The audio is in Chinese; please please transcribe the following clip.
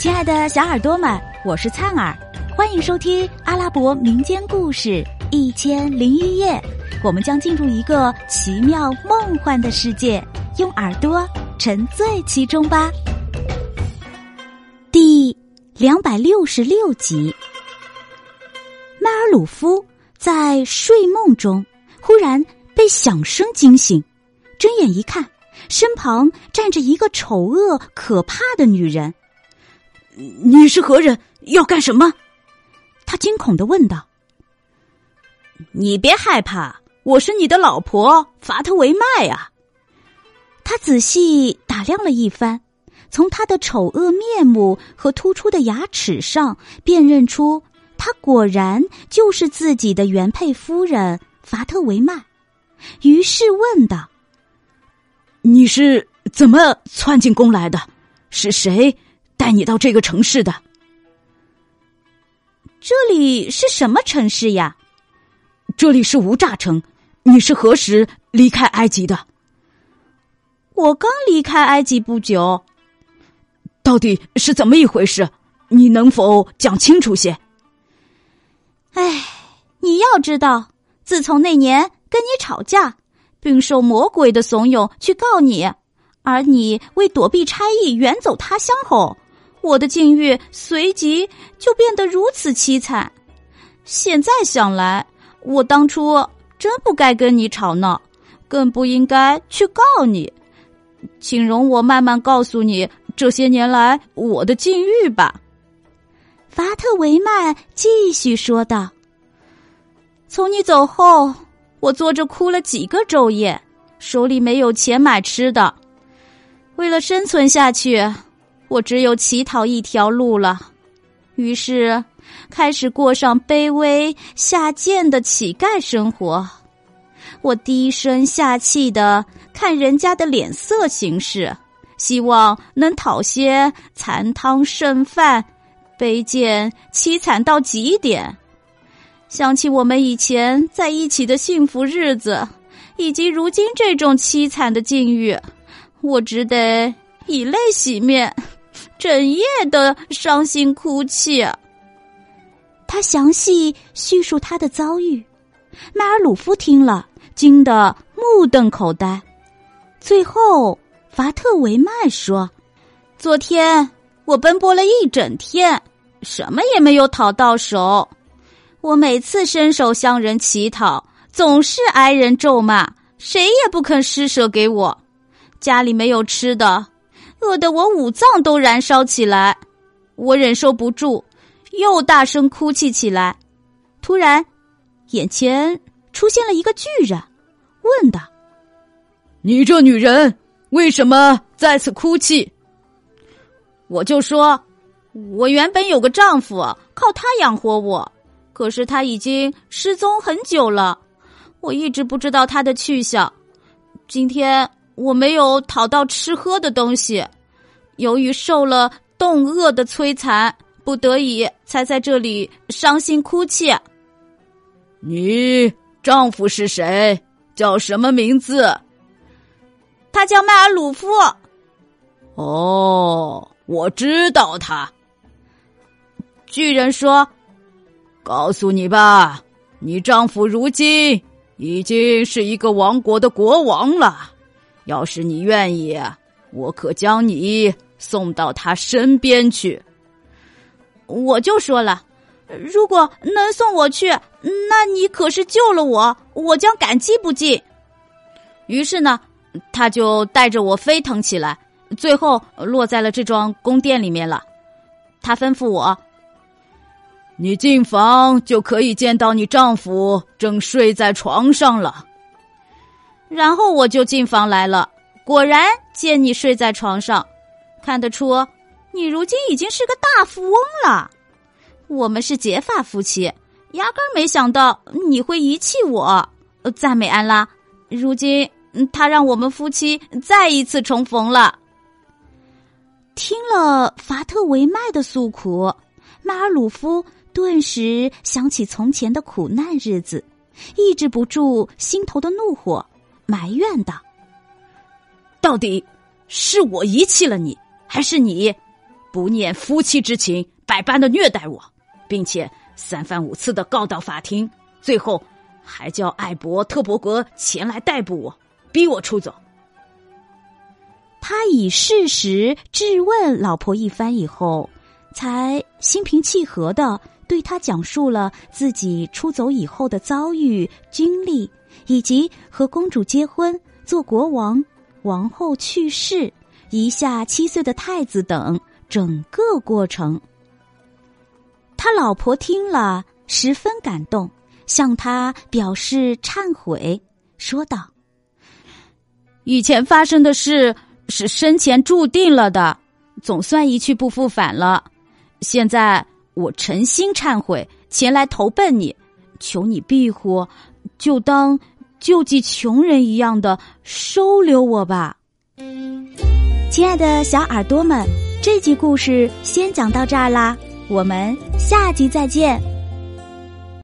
亲爱的小耳朵们，我是灿儿，欢迎收听阿拉伯民间故事《一千零一夜》。我们将进入一个奇妙梦幻的世界，用耳朵沉醉其中吧。第两百六十六集，迈尔鲁夫在睡梦中忽然被响声惊醒，睁眼一看，身旁站着一个丑恶可怕的女人。你是何人？要干什么？他惊恐的问道。你别害怕，我是你的老婆法特维麦啊。他仔细打量了一番，从他的丑恶面目和突出的牙齿上辨认出，他果然就是自己的原配夫人法特维麦。于是问道：“你是怎么窜进宫来的？是谁？”带你到这个城市的，这里是什么城市呀？这里是无诈城。你是何时离开埃及的？我刚离开埃及不久。到底是怎么一回事？你能否讲清楚些？哎，你要知道，自从那年跟你吵架，并受魔鬼的怂恿去告你，而你为躲避差役远走他乡后。我的境遇随即就变得如此凄惨。现在想来，我当初真不该跟你吵闹，更不应该去告你。请容我慢慢告诉你这些年来我的境遇吧。法特维曼继续说道：“从你走后，我坐着哭了几个昼夜，手里没有钱买吃的，为了生存下去。”我只有乞讨一条路了，于是开始过上卑微下贱的乞丐生活。我低声下气的看人家的脸色行事，希望能讨些残汤剩饭，卑贱凄惨到极点。想起我们以前在一起的幸福日子，以及如今这种凄惨的境遇，我只得以泪洗面。整夜的伤心哭泣。他详细叙述他的遭遇，迈尔鲁夫听了，惊得目瞪口呆。最后，法特维麦说：“昨天我奔波了一整天，什么也没有讨到手。我每次伸手向人乞讨，总是挨人咒骂，谁也不肯施舍给我。家里没有吃的。”饿得我五脏都燃烧起来，我忍受不住，又大声哭泣起来。突然，眼前出现了一个巨人，问道：“你这女人为什么在此哭泣？”我就说：“我原本有个丈夫，靠他养活我，可是他已经失踪很久了，我一直不知道他的去向。今天。”我没有讨到吃喝的东西，由于受了冻饿的摧残，不得已才在这里伤心哭泣。你丈夫是谁？叫什么名字？他叫迈尔鲁夫。哦，我知道他。巨人说：“告诉你吧，你丈夫如今已经是一个王国的国王了。”要是你愿意，我可将你送到他身边去。我就说了，如果能送我去，那你可是救了我，我将感激不尽。于是呢，他就带着我飞腾起来，最后落在了这幢宫殿里面了。他吩咐我：“你进房就可以见到你丈夫正睡在床上了。”然后我就进房来了，果然见你睡在床上，看得出你如今已经是个大富翁了。我们是结发夫妻，压根儿没想到你会遗弃我。赞美安拉，如今他让我们夫妻再一次重逢了。听了法特维麦的诉苦，迈尔鲁夫顿时想起从前的苦难日子，抑制不住心头的怒火。埋怨道：“到底是我遗弃了你，还是你不念夫妻之情，百般的虐待我，并且三番五次的告到法庭，最后还叫艾伯特伯格前来逮捕我，逼我出走。他以事实质问老婆一番以后，才心平气和的对他讲述了自己出走以后的遭遇、经历，以及和公主结婚、做国王、王后去世、一下七岁的太子等整个过程。他老婆听了十分感动，向他表示忏悔，说道：“以前发生的事。”是生前注定了的，总算一去不复返了。现在我诚心忏悔，前来投奔你，求你庇护，就当救济穷人一样的收留我吧。亲爱的小耳朵们，这集故事先讲到这儿啦，我们下集再见。